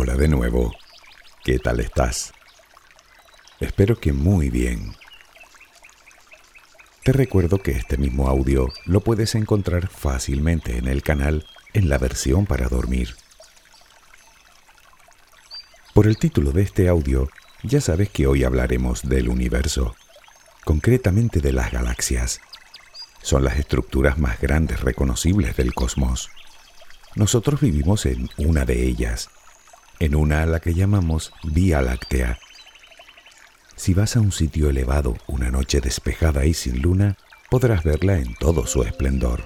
Hola de nuevo. ¿Qué tal estás? Espero que muy bien. Te recuerdo que este mismo audio lo puedes encontrar fácilmente en el canal en la versión para dormir. Por el título de este audio, ya sabes que hoy hablaremos del universo, concretamente de las galaxias. Son las estructuras más grandes reconocibles del cosmos. Nosotros vivimos en una de ellas, en una a la que llamamos Vía Láctea. Si vas a un sitio elevado una noche despejada y sin luna, podrás verla en todo su esplendor.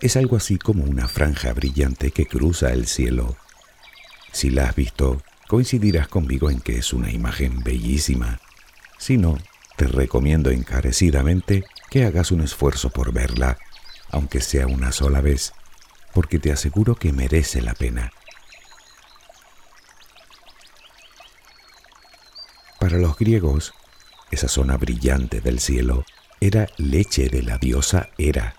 Es algo así como una franja brillante que cruza el cielo. Si la has visto, coincidirás conmigo en que es una imagen bellísima. Si no, te recomiendo encarecidamente que hagas un esfuerzo por verla, aunque sea una sola vez, porque te aseguro que merece la pena. Para los griegos, esa zona brillante del cielo era leche de la diosa Hera.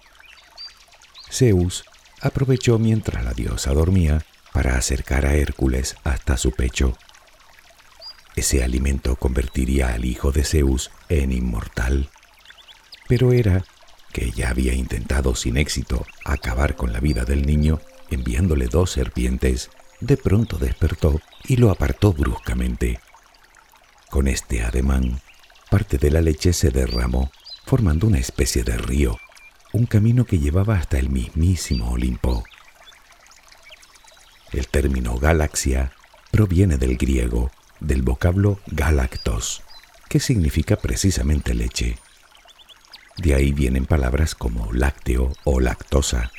Zeus aprovechó mientras la diosa dormía para acercar a Hércules hasta su pecho. Ese alimento convertiría al hijo de Zeus en inmortal. Pero Hera, que ya había intentado sin éxito acabar con la vida del niño enviándole dos serpientes, de pronto despertó y lo apartó bruscamente. Con este ademán, parte de la leche se derramó, formando una especie de río, un camino que llevaba hasta el mismísimo Olimpo. El término galaxia proviene del griego, del vocablo galactos, que significa precisamente leche. De ahí vienen palabras como lácteo o lactosa.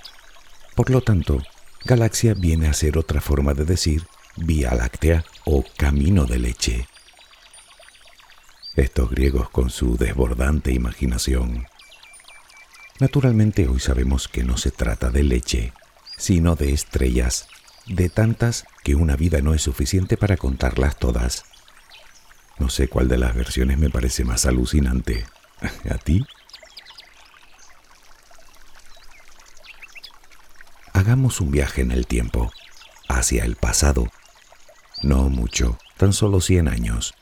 Por lo tanto, galaxia viene a ser otra forma de decir vía láctea o camino de leche. Estos griegos con su desbordante imaginación. Naturalmente hoy sabemos que no se trata de leche, sino de estrellas, de tantas que una vida no es suficiente para contarlas todas. No sé cuál de las versiones me parece más alucinante. ¿A ti? Hagamos un viaje en el tiempo, hacia el pasado. No mucho, tan solo 100 años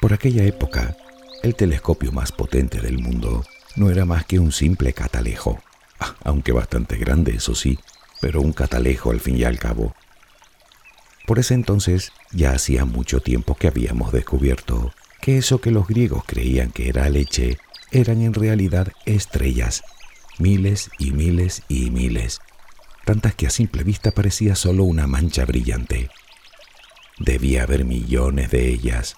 por aquella época, el telescopio más potente del mundo no era más que un simple catalejo, ah, aunque bastante grande, eso sí, pero un catalejo al fin y al cabo. Por ese entonces ya hacía mucho tiempo que habíamos descubierto que eso que los griegos creían que era leche eran en realidad estrellas, miles y miles y miles, tantas que a simple vista parecía solo una mancha brillante. Debía haber millones de ellas,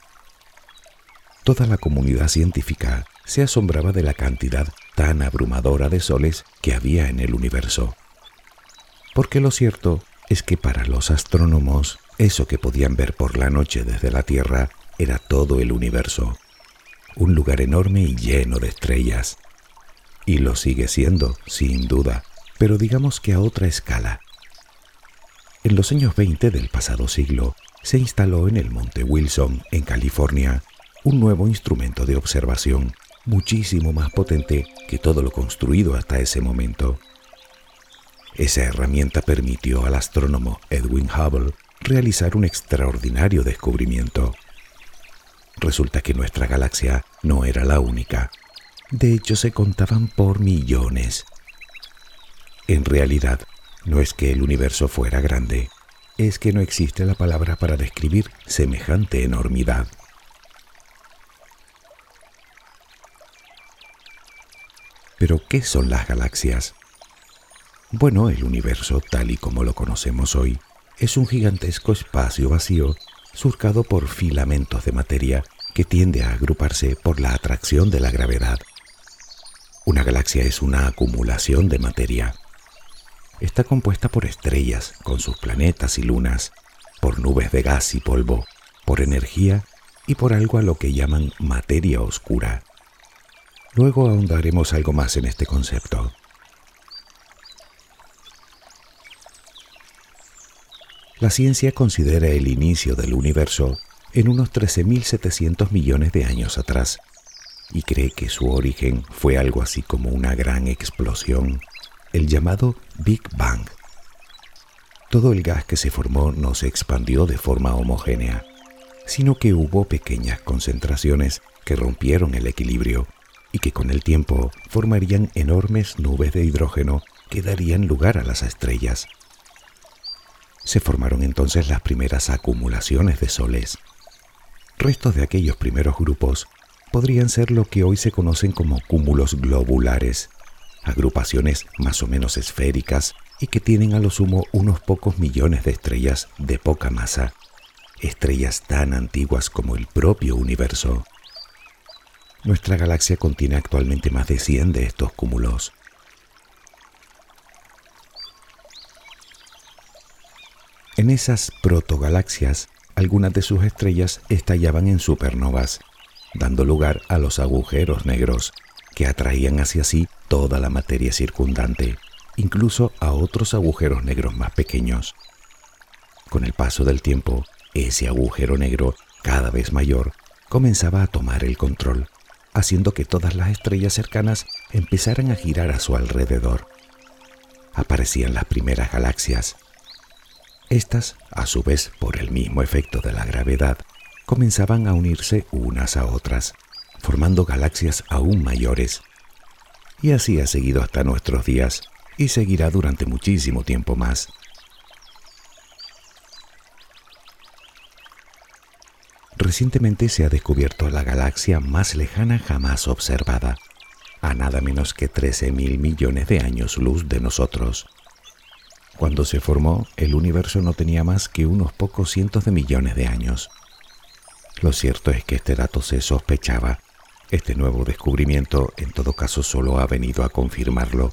toda la comunidad científica se asombraba de la cantidad tan abrumadora de soles que había en el universo. Porque lo cierto es que para los astrónomos eso que podían ver por la noche desde la Tierra era todo el universo, un lugar enorme y lleno de estrellas. Y lo sigue siendo, sin duda, pero digamos que a otra escala. En los años 20 del pasado siglo, se instaló en el Monte Wilson, en California, un nuevo instrumento de observación muchísimo más potente que todo lo construido hasta ese momento. Esa herramienta permitió al astrónomo Edwin Hubble realizar un extraordinario descubrimiento. Resulta que nuestra galaxia no era la única. De hecho, se contaban por millones. En realidad, no es que el universo fuera grande, es que no existe la palabra para describir semejante enormidad. Pero, ¿qué son las galaxias? Bueno, el universo, tal y como lo conocemos hoy, es un gigantesco espacio vacío surcado por filamentos de materia que tiende a agruparse por la atracción de la gravedad. Una galaxia es una acumulación de materia. Está compuesta por estrellas con sus planetas y lunas, por nubes de gas y polvo, por energía y por algo a lo que llaman materia oscura. Luego ahondaremos algo más en este concepto. La ciencia considera el inicio del universo en unos 13.700 millones de años atrás y cree que su origen fue algo así como una gran explosión, el llamado Big Bang. todo el gas que se formó no se expandió de forma homogénea, sino que hubo pequeñas concentraciones que rompieron el equilibrio y que con el tiempo formarían enormes nubes de hidrógeno que darían lugar a las estrellas. Se formaron entonces las primeras acumulaciones de soles. Restos de aquellos primeros grupos podrían ser lo que hoy se conocen como cúmulos globulares, agrupaciones más o menos esféricas y que tienen a lo sumo unos pocos millones de estrellas de poca masa, estrellas tan antiguas como el propio universo. Nuestra galaxia contiene actualmente más de 100 de estos cúmulos. En esas protogalaxias, algunas de sus estrellas estallaban en supernovas, dando lugar a los agujeros negros, que atraían hacia sí toda la materia circundante, incluso a otros agujeros negros más pequeños. Con el paso del tiempo, ese agujero negro, cada vez mayor, comenzaba a tomar el control haciendo que todas las estrellas cercanas empezaran a girar a su alrededor. Aparecían las primeras galaxias. Estas, a su vez, por el mismo efecto de la gravedad, comenzaban a unirse unas a otras, formando galaxias aún mayores. Y así ha seguido hasta nuestros días y seguirá durante muchísimo tiempo más. Recientemente se ha descubierto la galaxia más lejana jamás observada, a nada menos que 13 mil millones de años luz de nosotros. Cuando se formó, el universo no tenía más que unos pocos cientos de millones de años. Lo cierto es que este dato se sospechaba. Este nuevo descubrimiento en todo caso solo ha venido a confirmarlo.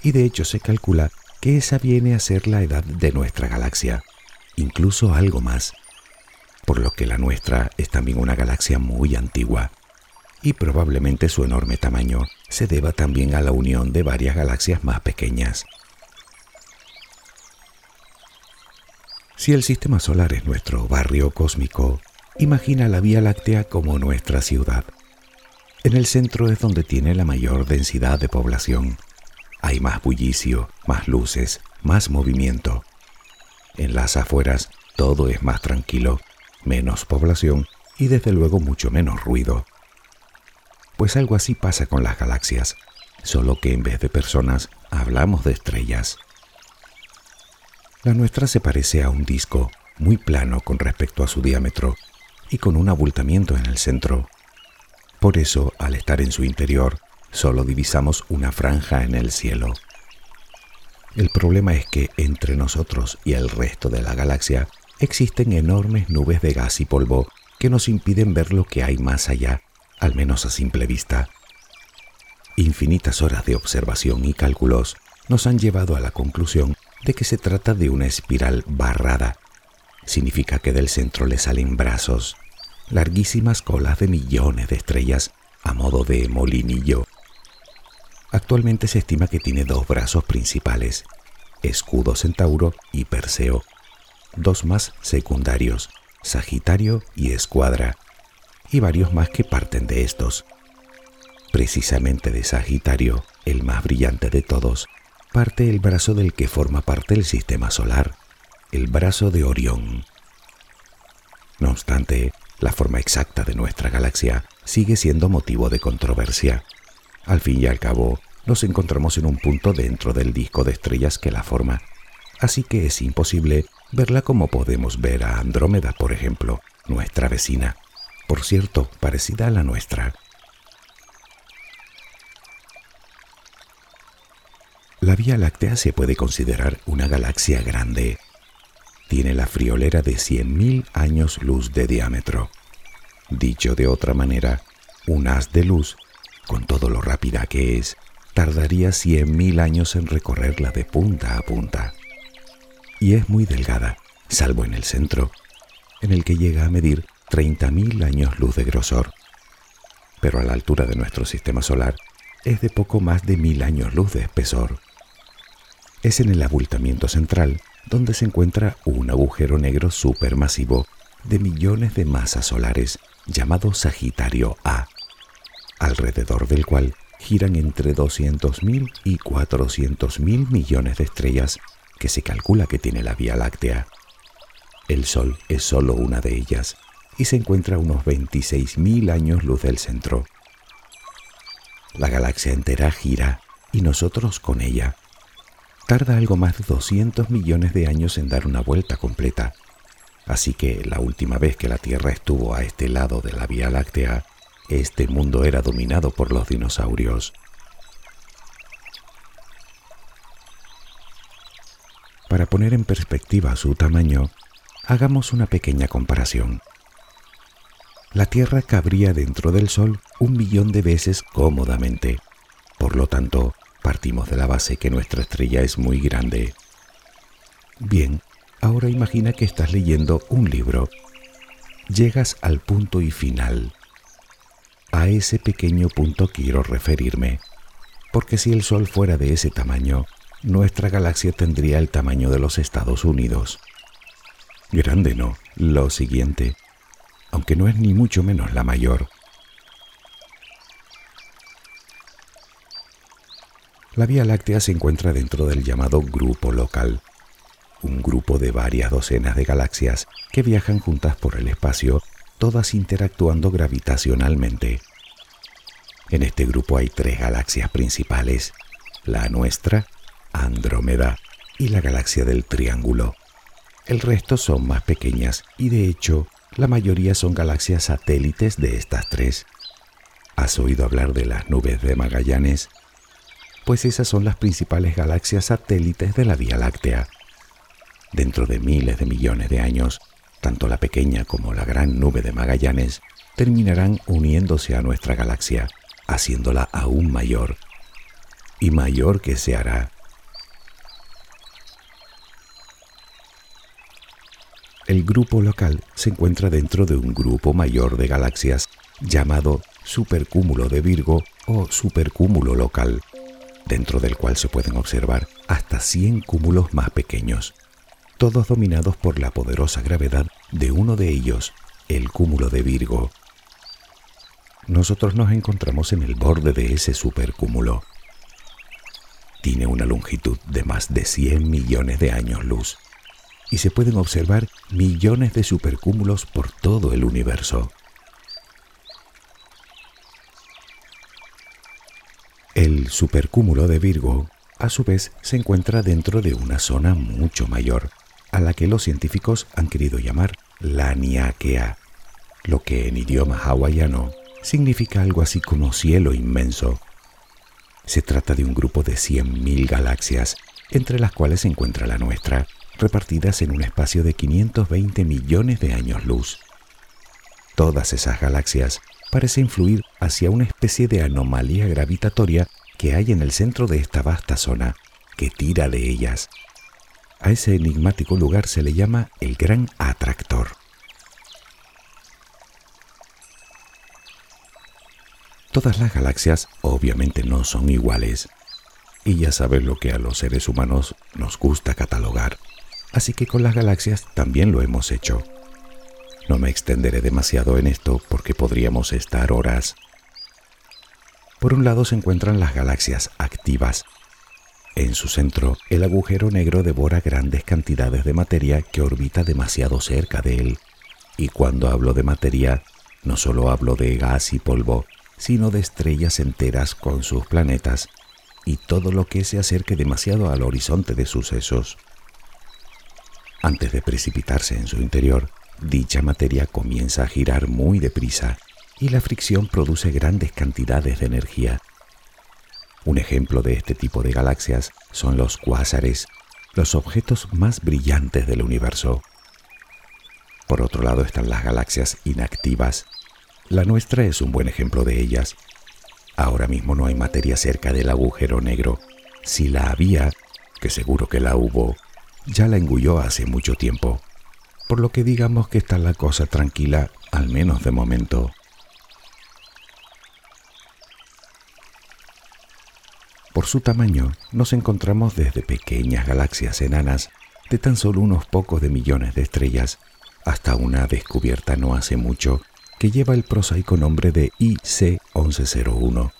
Y de hecho se calcula que esa viene a ser la edad de nuestra galaxia, incluso algo más por lo que la nuestra es también una galaxia muy antigua, y probablemente su enorme tamaño se deba también a la unión de varias galaxias más pequeñas. Si el sistema solar es nuestro barrio cósmico, imagina la Vía Láctea como nuestra ciudad. En el centro es donde tiene la mayor densidad de población. Hay más bullicio, más luces, más movimiento. En las afueras todo es más tranquilo menos población y desde luego mucho menos ruido. Pues algo así pasa con las galaxias, solo que en vez de personas hablamos de estrellas. La nuestra se parece a un disco muy plano con respecto a su diámetro y con un abultamiento en el centro. Por eso, al estar en su interior, solo divisamos una franja en el cielo. El problema es que entre nosotros y el resto de la galaxia existen enormes nubes de gas y polvo que nos impiden ver lo que hay más allá, al menos a simple vista. Infinitas horas de observación y cálculos nos han llevado a la conclusión de que se trata de una espiral barrada. Significa que del centro le salen brazos, larguísimas colas de millones de estrellas a modo de molinillo. Actualmente se estima que tiene dos brazos principales, Escudo Centauro y Perseo, dos más secundarios, Sagitario y Escuadra, y varios más que parten de estos. Precisamente de Sagitario, el más brillante de todos, parte el brazo del que forma parte del sistema solar, el brazo de Orión. No obstante, la forma exacta de nuestra galaxia sigue siendo motivo de controversia. Al fin y al cabo, nos encontramos en un punto dentro del disco de estrellas que la forma, así que es imposible verla como podemos ver a Andrómeda, por ejemplo, nuestra vecina, por cierto, parecida a la nuestra. La Vía Láctea se puede considerar una galaxia grande. Tiene la friolera de 100.000 años luz de diámetro. Dicho de otra manera, un haz de luz, con todo lo rápida que es, tardaría 100.000 años en recorrerla de punta a punta y es muy delgada, salvo en el centro, en el que llega a medir 30.000 años luz de grosor. Pero a la altura de nuestro sistema solar es de poco más de mil años luz de espesor. Es en el abultamiento central donde se encuentra un agujero negro supermasivo de millones de masas solares llamado Sagitario A, alrededor del cual giran entre 200.000 y 400.000 millones de estrellas que se calcula que tiene la Vía Láctea. El Sol es solo una de ellas y se encuentra a unos 26.000 años luz del centro. La galaxia entera gira y nosotros con ella. Tarda algo más de 200 millones de años en dar una vuelta completa, así que la última vez que la Tierra estuvo a este lado de la Vía Láctea, este mundo era dominado por los dinosaurios. Para poner en perspectiva su tamaño, hagamos una pequeña comparación. La Tierra cabría dentro del Sol un millón de veces cómodamente. Por lo tanto, partimos de la base que nuestra estrella es muy grande. Bien, ahora imagina que estás leyendo un libro. Llegas al punto y final. A ese pequeño punto quiero referirme, porque si el Sol fuera de ese tamaño, nuestra galaxia tendría el tamaño de los Estados Unidos. Grande no, lo siguiente, aunque no es ni mucho menos la mayor. La Vía Láctea se encuentra dentro del llamado grupo local, un grupo de varias docenas de galaxias que viajan juntas por el espacio, todas interactuando gravitacionalmente. En este grupo hay tres galaxias principales, la nuestra, Andrómeda y la galaxia del Triángulo. El resto son más pequeñas y de hecho la mayoría son galaxias satélites de estas tres. ¿Has oído hablar de las nubes de Magallanes? Pues esas son las principales galaxias satélites de la Vía Láctea. Dentro de miles de millones de años, tanto la pequeña como la gran nube de Magallanes terminarán uniéndose a nuestra galaxia, haciéndola aún mayor. Y mayor que se hará El grupo local se encuentra dentro de un grupo mayor de galaxias llamado supercúmulo de Virgo o supercúmulo local, dentro del cual se pueden observar hasta 100 cúmulos más pequeños, todos dominados por la poderosa gravedad de uno de ellos, el cúmulo de Virgo. Nosotros nos encontramos en el borde de ese supercúmulo. Tiene una longitud de más de 100 millones de años luz y se pueden observar millones de supercúmulos por todo el universo. El supercúmulo de Virgo, a su vez, se encuentra dentro de una zona mucho mayor, a la que los científicos han querido llamar la Niáquea, lo que en idioma hawaiano significa algo así como cielo inmenso. Se trata de un grupo de 100.000 galaxias, entre las cuales se encuentra la nuestra, repartidas en un espacio de 520 millones de años luz. Todas esas galaxias parecen fluir hacia una especie de anomalía gravitatoria que hay en el centro de esta vasta zona, que tira de ellas. A ese enigmático lugar se le llama el Gran Atractor. Todas las galaxias obviamente no son iguales, y ya sabes lo que a los seres humanos nos gusta catalogar así que con las galaxias también lo hemos hecho. No me extenderé demasiado en esto porque podríamos estar horas. Por un lado se encuentran las galaxias activas. En su centro, el agujero negro devora grandes cantidades de materia que orbita demasiado cerca de él. Y cuando hablo de materia, no solo hablo de gas y polvo, sino de estrellas enteras con sus planetas y todo lo que se acerque demasiado al horizonte de sucesos. Antes de precipitarse en su interior, dicha materia comienza a girar muy deprisa y la fricción produce grandes cantidades de energía. Un ejemplo de este tipo de galaxias son los cuásares, los objetos más brillantes del universo. Por otro lado están las galaxias inactivas. La nuestra es un buen ejemplo de ellas. Ahora mismo no hay materia cerca del agujero negro. Si la había, que seguro que la hubo, ya la engulló hace mucho tiempo, por lo que digamos que está la cosa tranquila, al menos de momento. Por su tamaño, nos encontramos desde pequeñas galaxias enanas de tan solo unos pocos de millones de estrellas hasta una descubierta no hace mucho que lleva el prosaico nombre de IC 1101,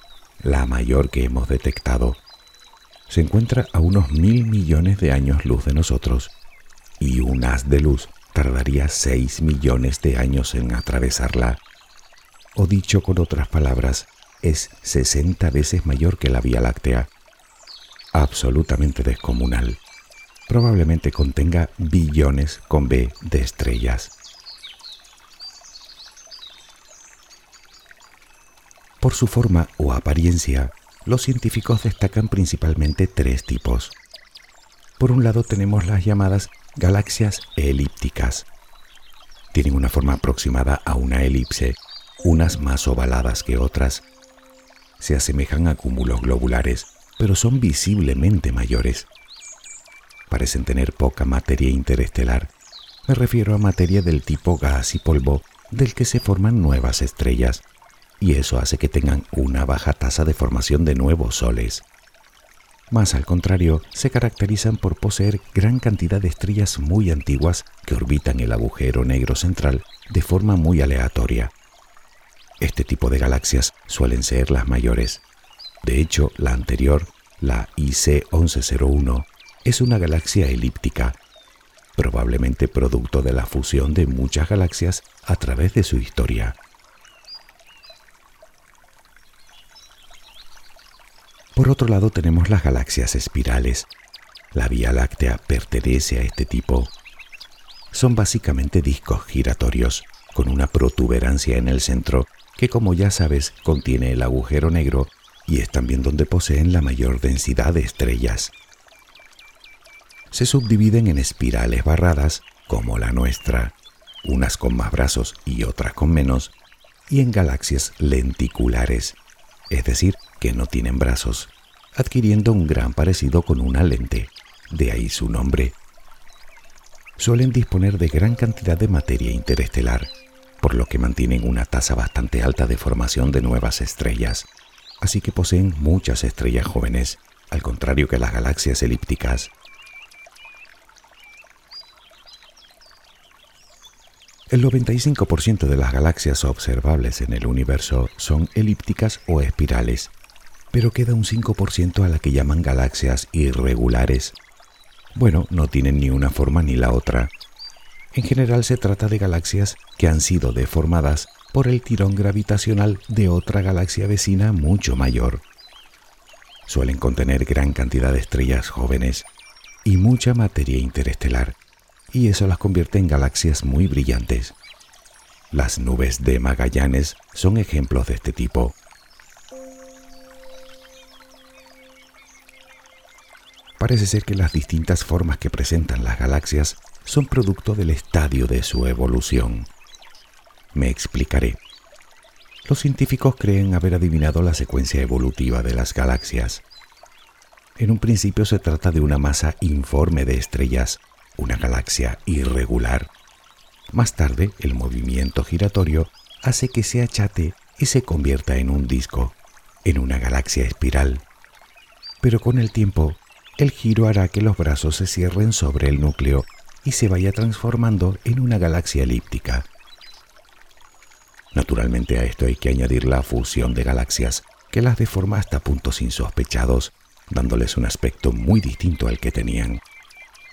la mayor que hemos detectado se encuentra a unos mil millones de años luz de nosotros y un haz de luz tardaría 6 millones de años en atravesarla. O dicho con otras palabras, es 60 veces mayor que la Vía Láctea. Absolutamente descomunal. Probablemente contenga billones con B de estrellas. Por su forma o apariencia, los científicos destacan principalmente tres tipos. Por un lado tenemos las llamadas galaxias elípticas. Tienen una forma aproximada a una elipse, unas más ovaladas que otras. Se asemejan a cúmulos globulares, pero son visiblemente mayores. Parecen tener poca materia interestelar. Me refiero a materia del tipo gas y polvo del que se forman nuevas estrellas, y eso hace que tengan una baja tasa de formación de nuevos soles más al contrario, se caracterizan por poseer gran cantidad de estrellas muy antiguas que orbitan el agujero negro central de forma muy aleatoria. Este tipo de galaxias suelen ser las mayores. De hecho, la anterior, la IC 1101, es una galaxia elíptica, probablemente producto de la fusión de muchas galaxias a través de su historia. Por otro lado tenemos las galaxias espirales. La Vía Láctea pertenece a este tipo. Son básicamente discos giratorios, con una protuberancia en el centro que como ya sabes contiene el agujero negro y es también donde poseen la mayor densidad de estrellas. Se subdividen en espirales barradas, como la nuestra, unas con más brazos y otras con menos, y en galaxias lenticulares, es decir, que no tienen brazos, adquiriendo un gran parecido con una lente, de ahí su nombre. Suelen disponer de gran cantidad de materia interestelar, por lo que mantienen una tasa bastante alta de formación de nuevas estrellas, así que poseen muchas estrellas jóvenes, al contrario que las galaxias elípticas. El 95% de las galaxias observables en el universo son elípticas o espirales, pero queda un 5% a la que llaman galaxias irregulares. Bueno, no tienen ni una forma ni la otra. En general se trata de galaxias que han sido deformadas por el tirón gravitacional de otra galaxia vecina mucho mayor. Suelen contener gran cantidad de estrellas jóvenes y mucha materia interestelar, y eso las convierte en galaxias muy brillantes. Las nubes de Magallanes son ejemplos de este tipo. Parece ser que las distintas formas que presentan las galaxias son producto del estadio de su evolución. Me explicaré. Los científicos creen haber adivinado la secuencia evolutiva de las galaxias. En un principio se trata de una masa informe de estrellas, una galaxia irregular. Más tarde, el movimiento giratorio hace que se achate y se convierta en un disco, en una galaxia espiral. Pero con el tiempo, el giro hará que los brazos se cierren sobre el núcleo y se vaya transformando en una galaxia elíptica. Naturalmente a esto hay que añadir la fusión de galaxias, que las deforma hasta puntos insospechados, dándoles un aspecto muy distinto al que tenían.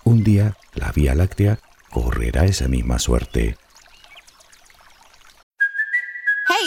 Un día, la Vía Láctea correrá esa misma suerte.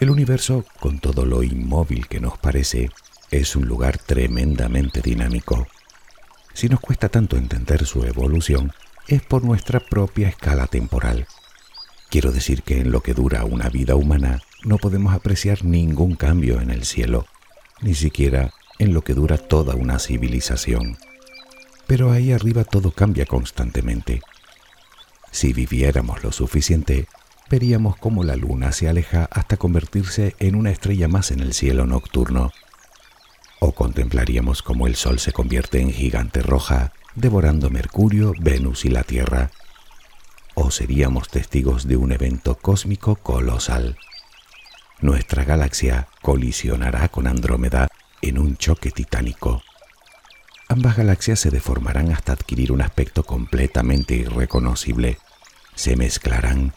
El universo, con todo lo inmóvil que nos parece, es un lugar tremendamente dinámico. Si nos cuesta tanto entender su evolución, es por nuestra propia escala temporal. Quiero decir que en lo que dura una vida humana no podemos apreciar ningún cambio en el cielo, ni siquiera en lo que dura toda una civilización. Pero ahí arriba todo cambia constantemente. Si viviéramos lo suficiente, veríamos cómo la luna se aleja hasta convertirse en una estrella más en el cielo nocturno. O con contemplaríamos cómo el Sol se convierte en gigante roja, devorando Mercurio, Venus y la Tierra. O seríamos testigos de un evento cósmico colosal. Nuestra galaxia colisionará con Andrómeda en un choque titánico. Ambas galaxias se deformarán hasta adquirir un aspecto completamente irreconocible. Se mezclarán.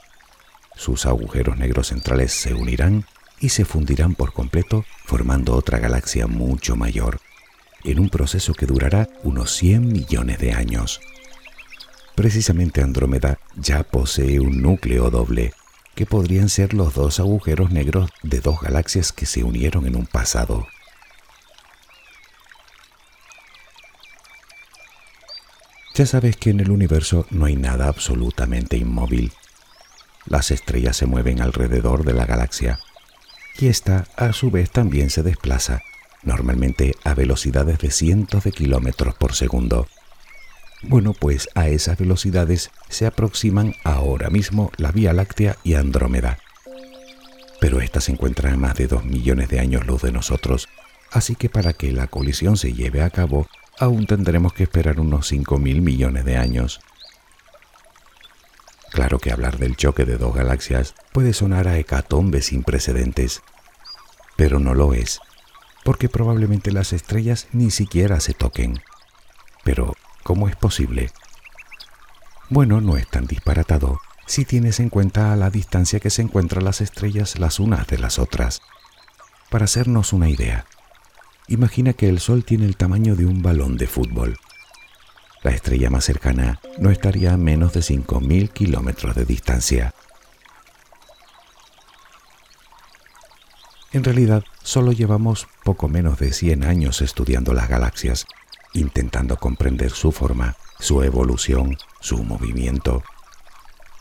Sus agujeros negros centrales se unirán y se fundirán por completo formando otra galaxia mucho mayor, en un proceso que durará unos 100 millones de años. Precisamente Andrómeda ya posee un núcleo doble, que podrían ser los dos agujeros negros de dos galaxias que se unieron en un pasado. Ya sabes que en el universo no hay nada absolutamente inmóvil. Las estrellas se mueven alrededor de la galaxia y esta a su vez también se desplaza, normalmente a velocidades de cientos de kilómetros por segundo. Bueno, pues a esas velocidades se aproximan ahora mismo la Vía Láctea y Andrómeda. Pero esta se encuentra a más de 2 millones de años luz de nosotros, así que para que la colisión se lleve a cabo, aún tendremos que esperar unos 5 mil millones de años. Claro que hablar del choque de dos galaxias puede sonar a hecatombe sin precedentes, pero no lo es, porque probablemente las estrellas ni siquiera se toquen. Pero, ¿cómo es posible? Bueno, no es tan disparatado si tienes en cuenta la distancia que se encuentran las estrellas las unas de las otras. Para hacernos una idea, imagina que el Sol tiene el tamaño de un balón de fútbol la estrella más cercana no estaría a menos de 5.000 kilómetros de distancia. En realidad, solo llevamos poco menos de 100 años estudiando las galaxias, intentando comprender su forma, su evolución, su movimiento.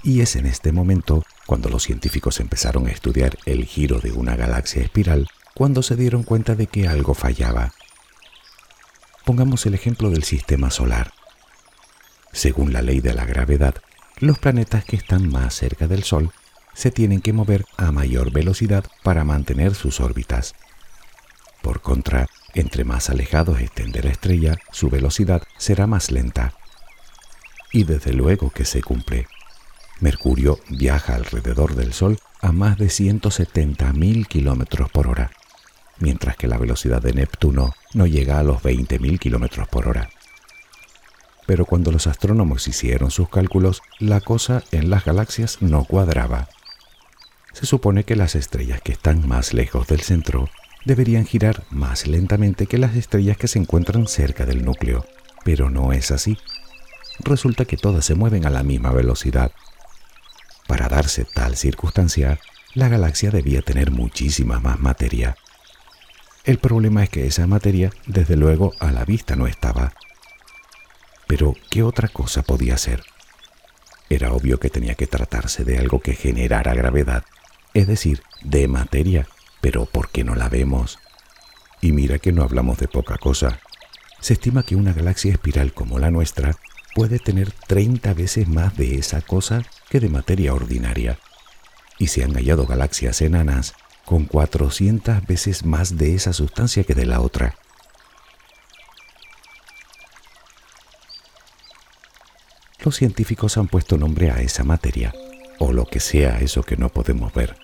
Y es en este momento, cuando los científicos empezaron a estudiar el giro de una galaxia espiral, cuando se dieron cuenta de que algo fallaba. Pongamos el ejemplo del sistema solar. Según la ley de la gravedad, los planetas que están más cerca del Sol se tienen que mover a mayor velocidad para mantener sus órbitas. Por contra, entre más alejados estén de la estrella, su velocidad será más lenta. Y desde luego que se cumple. Mercurio viaja alrededor del Sol a más de 170.000 kilómetros por hora, mientras que la velocidad de Neptuno no llega a los 20.000 kilómetros por hora pero cuando los astrónomos hicieron sus cálculos, la cosa en las galaxias no cuadraba. Se supone que las estrellas que están más lejos del centro deberían girar más lentamente que las estrellas que se encuentran cerca del núcleo, pero no es así. Resulta que todas se mueven a la misma velocidad. Para darse tal circunstancia, la galaxia debía tener muchísima más materia. El problema es que esa materia, desde luego, a la vista no estaba, pero, ¿qué otra cosa podía ser? Era obvio que tenía que tratarse de algo que generara gravedad, es decir, de materia, pero ¿por qué no la vemos? Y mira que no hablamos de poca cosa. Se estima que una galaxia espiral como la nuestra puede tener 30 veces más de esa cosa que de materia ordinaria. Y se han hallado galaxias enanas con 400 veces más de esa sustancia que de la otra. Los científicos han puesto nombre a esa materia, o lo que sea eso que no podemos ver.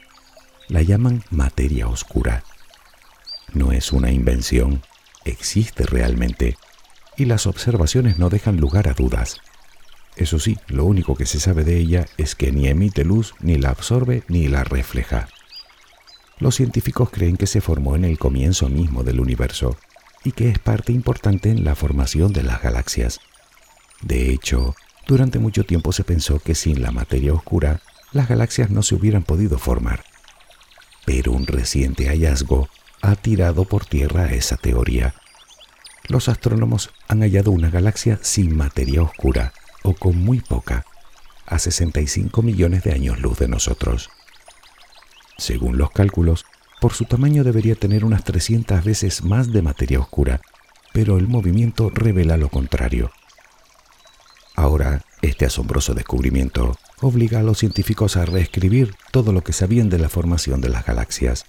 La llaman materia oscura. No es una invención, existe realmente, y las observaciones no dejan lugar a dudas. Eso sí, lo único que se sabe de ella es que ni emite luz, ni la absorbe, ni la refleja. Los científicos creen que se formó en el comienzo mismo del universo y que es parte importante en la formación de las galaxias. De hecho, durante mucho tiempo se pensó que sin la materia oscura las galaxias no se hubieran podido formar. Pero un reciente hallazgo ha tirado por tierra esa teoría. Los astrónomos han hallado una galaxia sin materia oscura, o con muy poca, a 65 millones de años luz de nosotros. Según los cálculos, por su tamaño debería tener unas 300 veces más de materia oscura, pero el movimiento revela lo contrario. Ahora, este asombroso descubrimiento obliga a los científicos a reescribir todo lo que sabían de la formación de las galaxias.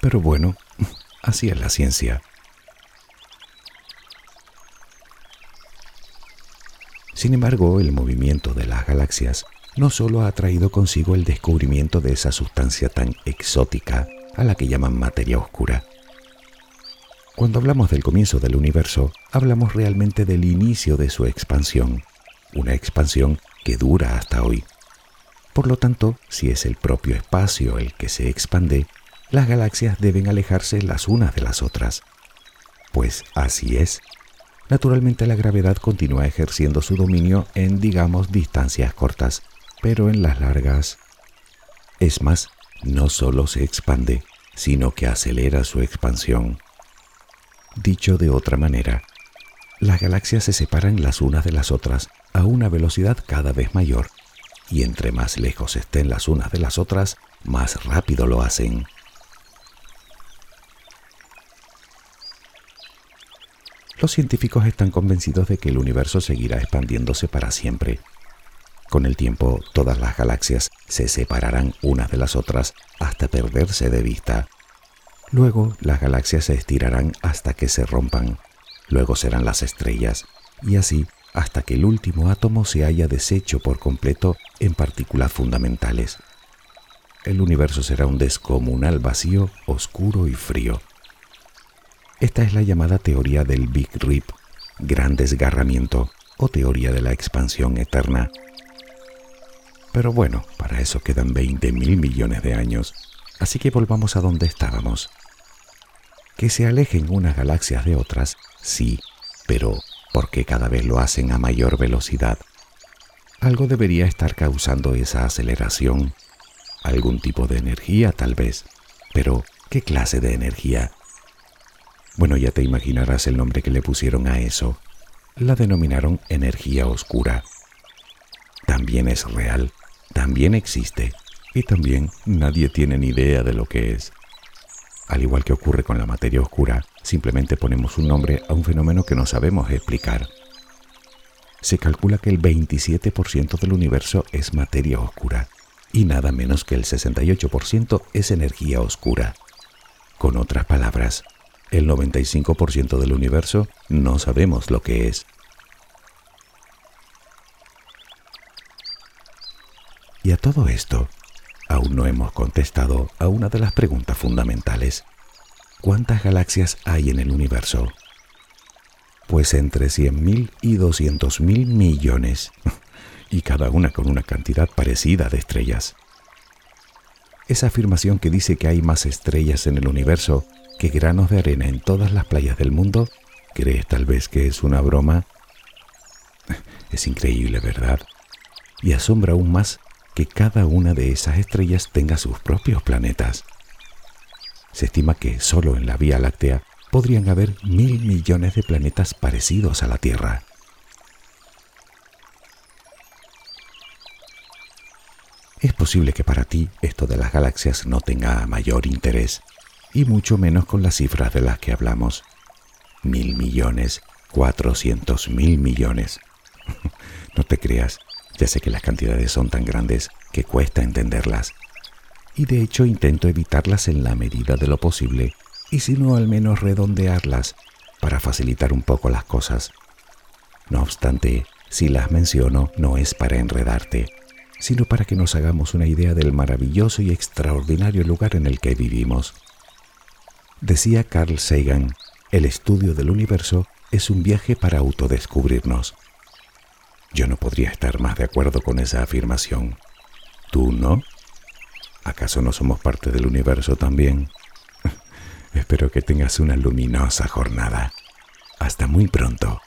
Pero bueno, así es la ciencia. Sin embargo, el movimiento de las galaxias no solo ha traído consigo el descubrimiento de esa sustancia tan exótica a la que llaman materia oscura, cuando hablamos del comienzo del universo, hablamos realmente del inicio de su expansión, una expansión que dura hasta hoy. Por lo tanto, si es el propio espacio el que se expande, las galaxias deben alejarse las unas de las otras. Pues así es. Naturalmente la gravedad continúa ejerciendo su dominio en, digamos, distancias cortas, pero en las largas. Es más, no solo se expande, sino que acelera su expansión. Dicho de otra manera, las galaxias se separan las unas de las otras a una velocidad cada vez mayor, y entre más lejos estén las unas de las otras, más rápido lo hacen. Los científicos están convencidos de que el universo seguirá expandiéndose para siempre. Con el tiempo, todas las galaxias se separarán unas de las otras hasta perderse de vista. Luego, las galaxias se estirarán hasta que se rompan. Luego serán las estrellas, y así hasta que el último átomo se haya deshecho por completo en partículas fundamentales. El universo será un descomunal vacío, oscuro y frío. Esta es la llamada teoría del Big Rip, gran desgarramiento o teoría de la expansión eterna. Pero bueno, para eso quedan 20 mil millones de años, así que volvamos a donde estábamos. Que se alejen unas galaxias de otras, sí, pero porque cada vez lo hacen a mayor velocidad. Algo debería estar causando esa aceleración. Algún tipo de energía tal vez. Pero, ¿qué clase de energía? Bueno, ya te imaginarás el nombre que le pusieron a eso. La denominaron energía oscura. También es real, también existe y también nadie tiene ni idea de lo que es. Al igual que ocurre con la materia oscura, simplemente ponemos un nombre a un fenómeno que no sabemos explicar. Se calcula que el 27% del universo es materia oscura y nada menos que el 68% es energía oscura. Con otras palabras, el 95% del universo no sabemos lo que es. Y a todo esto, aún no hemos contestado a una de las preguntas fundamentales. ¿Cuántas galaxias hay en el universo? Pues entre 100.000 y 200.000 millones, y cada una con una cantidad parecida de estrellas. Esa afirmación que dice que hay más estrellas en el universo que granos de arena en todas las playas del mundo, ¿crees tal vez que es una broma? Es increíble, ¿verdad? Y asombra aún más que cada una de esas estrellas tenga sus propios planetas. Se estima que solo en la Vía Láctea podrían haber mil millones de planetas parecidos a la Tierra. Es posible que para ti esto de las galaxias no tenga mayor interés, y mucho menos con las cifras de las que hablamos. Mil millones, cuatrocientos mil millones. no te creas, ya sé que las cantidades son tan grandes que cuesta entenderlas. Y de hecho intento evitarlas en la medida de lo posible, y si no al menos redondearlas, para facilitar un poco las cosas. No obstante, si las menciono no es para enredarte, sino para que nos hagamos una idea del maravilloso y extraordinario lugar en el que vivimos. Decía Carl Sagan, el estudio del universo es un viaje para autodescubrirnos. Yo no podría estar más de acuerdo con esa afirmación. ¿Tú no? ¿Acaso no somos parte del universo también? Espero que tengas una luminosa jornada. Hasta muy pronto.